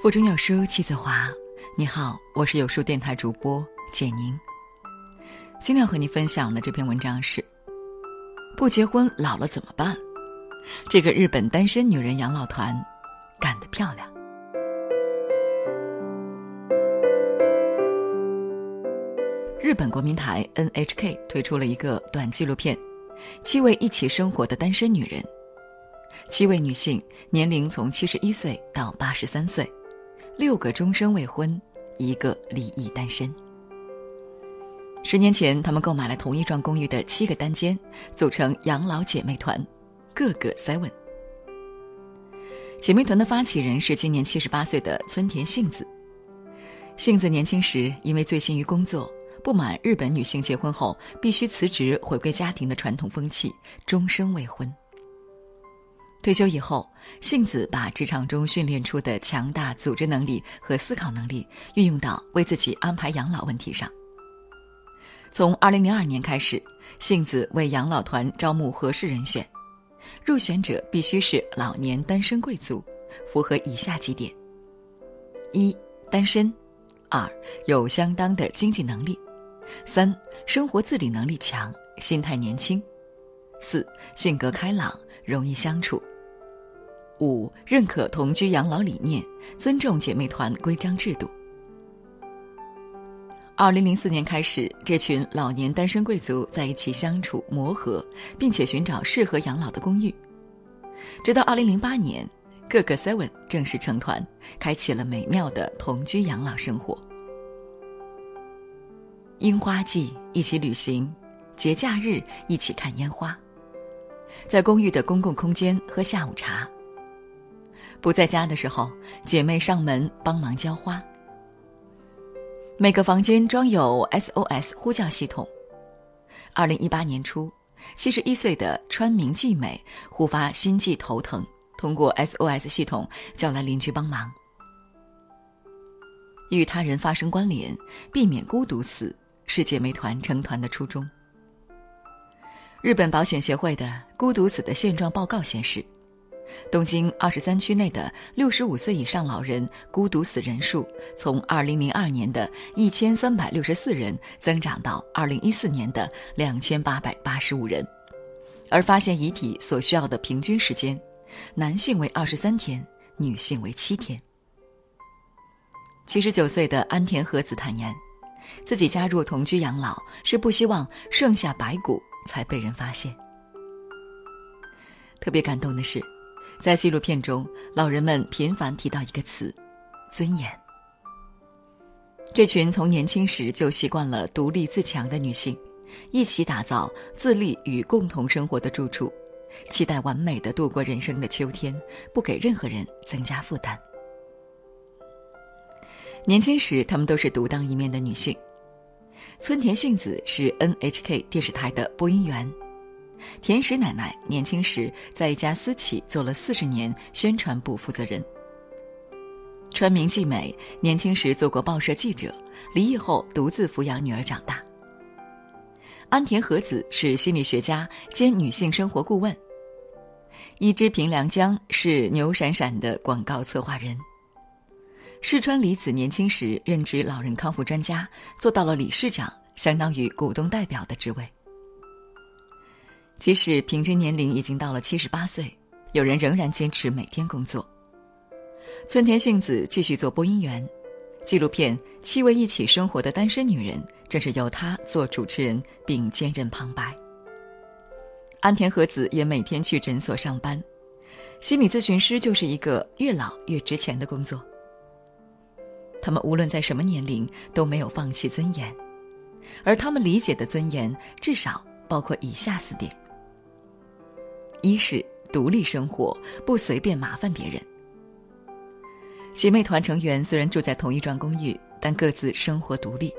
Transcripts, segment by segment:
腹中有书气自华。你好，我是有书电台主播简宁。今天要和你分享的这篇文章是：不结婚老了怎么办？这个日本单身女人养老团干得漂亮。日本国民台 NHK 推出了一个短纪录片，《七位一起生活的单身女人》。七位女性，年龄从七十一岁到八十三岁，六个终身未婚，一个离异单身。十年前，他们购买了同一幢公寓的七个单间，组成养老姐妹团，个个 seven。姐妹团的发起人是今年七十八岁的村田幸子。幸子年轻时因为醉心于工作，不满日本女性结婚后必须辞职回归家庭的传统风气，终生未婚。退休以后，幸子把职场中训练出的强大组织能力和思考能力运用到为自己安排养老问题上。从2002年开始，幸子为养老团招募合适人选，入选者必须是老年单身贵族，符合以下几点：一、单身；二、有相当的经济能力；三、生活自理能力强，心态年轻；四、性格开朗，容易相处。五、认可同居养老理念，尊重姐妹团规章制度。二零零四年开始，这群老年单身贵族在一起相处磨合，并且寻找适合养老的公寓。直到二零零八年，各个 seven 正式成团，开启了美妙的同居养老生活。樱花季一起旅行，节假日一起看烟花，在公寓的公共空间喝下午茶。不在家的时候，姐妹上门帮忙浇花。每个房间装有 SOS 呼叫系统。二零一八年初，七十一岁的川明纪美忽发心悸头疼，通过 SOS 系统叫来邻居帮忙。与他人发生关联，避免孤独死，是姐妹团成团的初衷。日本保险协会的孤独死的现状报告显示。东京二十三区内的六十五岁以上老人孤独死人数，从二零零二年的一千三百六十四人增长到二零一四年的两千八百八十五人，而发现遗体所需要的平均时间，男性为二十三天，女性为七天。七十九岁的安田和子坦言，自己加入同居养老是不希望剩下白骨才被人发现。特别感动的是。在纪录片中，老人们频繁提到一个词：尊严。这群从年轻时就习惯了独立自强的女性，一起打造自立与共同生活的住处，期待完美的度过人生的秋天，不给任何人增加负担。年轻时，她们都是独当一面的女性。村田幸子是 NHK 电视台的播音员。田石奶奶年轻时在一家私企做了四十年宣传部负责人。川明纪美年轻时做过报社记者，离异后独自抚养女儿长大。安田和子是心理学家兼女性生活顾问。伊之平良江是牛闪闪的广告策划人。世川里子年轻时任职老人康复专家，做到了理事长，相当于股东代表的职位。即使平均年龄已经到了七十八岁，有人仍然坚持每天工作。村田幸子继续做播音员，纪录片《七位一起生活的单身女人》正是由她做主持人并兼任旁白。安田和子也每天去诊所上班，心理咨询师就是一个越老越值钱的工作。他们无论在什么年龄都没有放弃尊严，而他们理解的尊严至少包括以下四点。一是独立生活，不随便麻烦别人。姐妹团成员虽然住在同一幢公寓，但各自生活独立。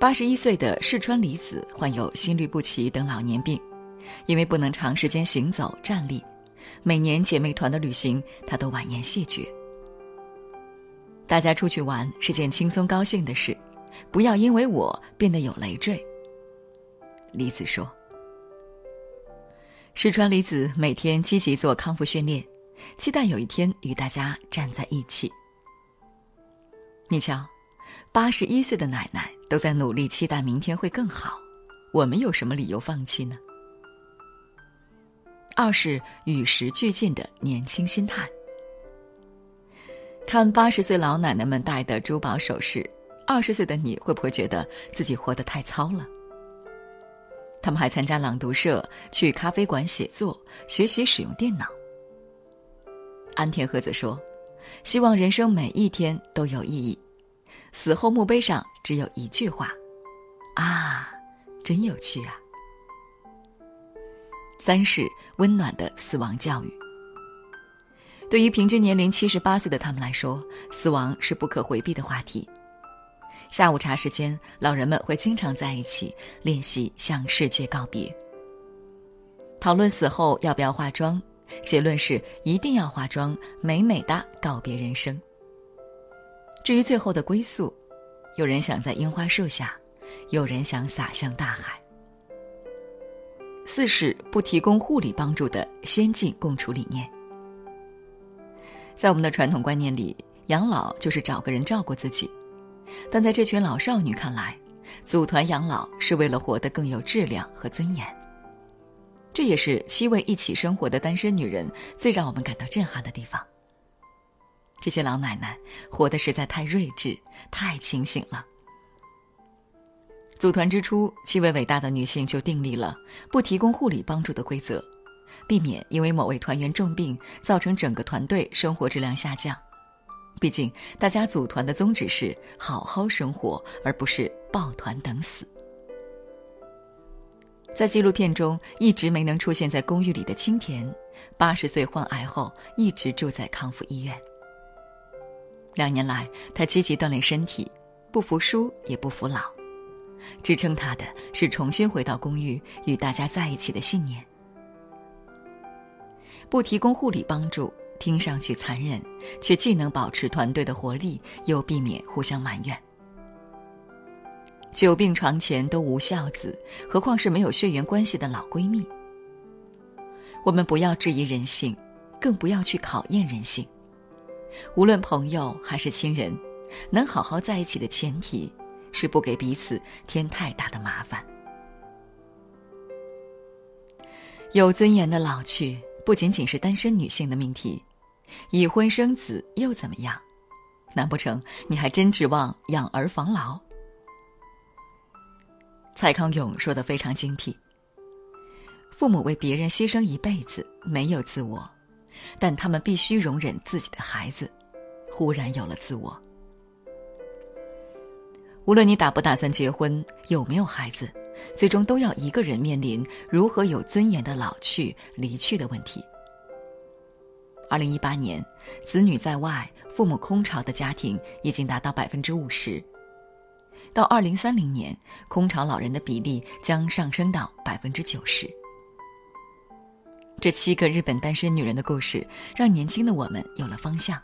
八十一岁的世川里子患有心律不齐等老年病，因为不能长时间行走站立，每年姐妹团的旅行她都婉言谢绝。大家出去玩是件轻松高兴的事，不要因为我变得有累赘。李子说。石川里子每天积极做康复训练，期待有一天与大家站在一起。你瞧，八十一岁的奶奶都在努力期待明天会更好，我们有什么理由放弃呢？二是与时俱进的年轻心态。看八十岁老奶奶们戴的珠宝首饰，二十岁的你会不会觉得自己活得太糙了？他们还参加朗读社，去咖啡馆写作，学习使用电脑。安田和子说：“希望人生每一天都有意义，死后墓碑上只有一句话：啊，真有趣啊。”三是温暖的死亡教育。对于平均年龄七十八岁的他们来说，死亡是不可回避的话题。下午茶时间，老人们会经常在一起练习向世界告别，讨论死后要不要化妆，结论是一定要化妆，美美的告别人生。至于最后的归宿，有人想在樱花树下，有人想洒向大海。四是不提供护理帮助的先进共处理念。在我们的传统观念里，养老就是找个人照顾自己，但在这群老少女看来，组团养老是为了活得更有质量和尊严。这也是七位一起生活的单身女人最让我们感到震撼的地方。这些老奶奶活得实在太睿智、太清醒了。组团之初，七位伟大的女性就订立了不提供护理帮助的规则，避免因为某位团员重病造成整个团队生活质量下降。毕竟，大家组团的宗旨是好好生活，而不是抱团等死。在纪录片中，一直没能出现在公寓里的青田，八十岁患癌后一直住在康复医院。两年来，他积极锻炼身体，不服输也不服老。支撑他的是重新回到公寓与大家在一起的信念。不提供护理帮助，听上去残忍，却既能保持团队的活力，又避免互相埋怨。久病床前都无孝子，何况是没有血缘关系的老闺蜜？我们不要质疑人性，更不要去考验人性。无论朋友还是亲人，能好好在一起的前提。是不给彼此添太大的麻烦。有尊严的老去，不仅仅是单身女性的命题，已婚生子又怎么样？难不成你还真指望养儿防老？蔡康永说的非常精辟：父母为别人牺牲一辈子，没有自我，但他们必须容忍自己的孩子忽然有了自我。无论你打不打算结婚，有没有孩子，最终都要一个人面临如何有尊严的老去、离去的问题。二零一八年，子女在外、父母空巢的家庭已经达到百分之五十，到二零三零年，空巢老人的比例将上升到百分之九十。这七个日本单身女人的故事，让年轻的我们有了方向。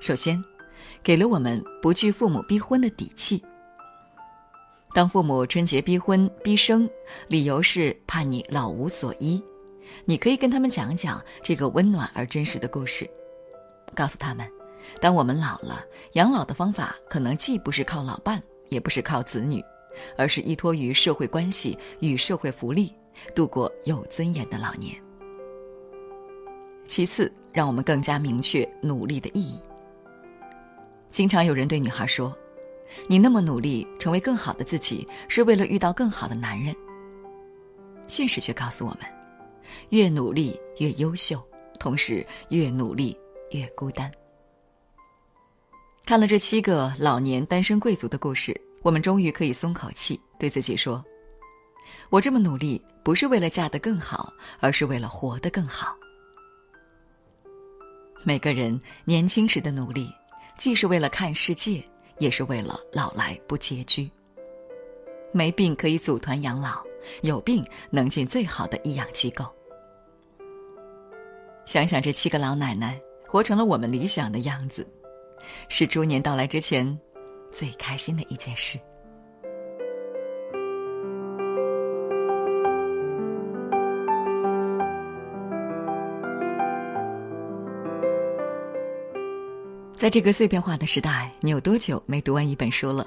首先。给了我们不惧父母逼婚的底气。当父母春节逼婚逼生，理由是怕你老无所依，你可以跟他们讲讲这个温暖而真实的故事，告诉他们，当我们老了，养老的方法可能既不是靠老伴，也不是靠子女，而是依托于社会关系与社会福利，度过有尊严的老年。其次，让我们更加明确努力的意义。经常有人对女孩说：“你那么努力成为更好的自己，是为了遇到更好的男人。”现实却告诉我们，越努力越优秀，同时越努力越孤单。看了这七个老年单身贵族的故事，我们终于可以松口气，对自己说：“我这么努力，不是为了嫁得更好，而是为了活得更好。”每个人年轻时的努力。既是为了看世界，也是为了老来不拮据。没病可以组团养老，有病能进最好的医养机构。想想这七个老奶奶活成了我们理想的样子，是猪年到来之前最开心的一件事。在这个碎片化的时代，你有多久没读完一本书了？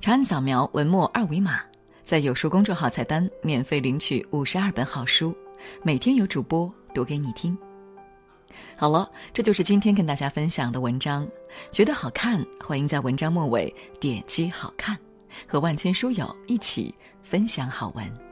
长按扫描文末二维码，在有书公众号菜单免费领取五十二本好书，每天有主播读给你听。好了，这就是今天跟大家分享的文章。觉得好看，欢迎在文章末尾点击“好看”，和万千书友一起分享好文。